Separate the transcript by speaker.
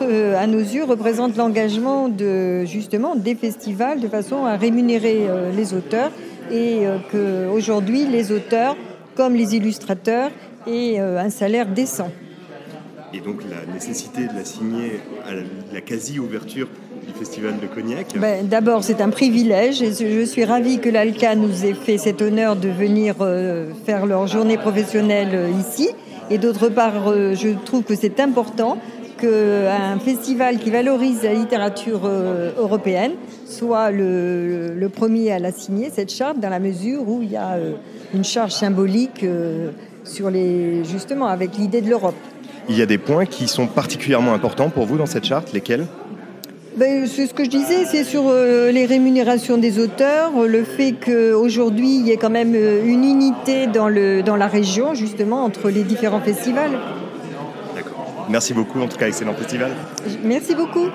Speaker 1: notre, euh, à nos yeux, représente l'engagement de, justement des festivals de façon à rémunérer euh, les auteurs et qu'aujourd'hui, les auteurs, comme les illustrateurs, aient un salaire décent.
Speaker 2: Et donc la nécessité de la signer à la quasi-ouverture du Festival de Cognac?
Speaker 1: Ben, D'abord, c'est un privilège et je suis ravie que l'ALCA nous ait fait cet honneur de venir faire leur journée professionnelle ici. Et d'autre part, euh, je trouve que c'est important qu'un festival qui valorise la littérature euh, européenne soit le, premier à la signer, cette charte, dans la mesure où il y a euh, une charge symbolique sur les, justement avec l'idée de l'Europe.
Speaker 2: Il y a des points qui sont particulièrement importants pour vous dans cette charte, lesquels?
Speaker 1: Ben, c'est ce que je disais, c'est sur les rémunérations des auteurs, le fait qu'aujourd'hui il y ait quand même une unité dans, le, dans la région, justement, entre les différents festivals.
Speaker 2: Merci beaucoup, en tout cas, excellent festival.
Speaker 1: Merci beaucoup.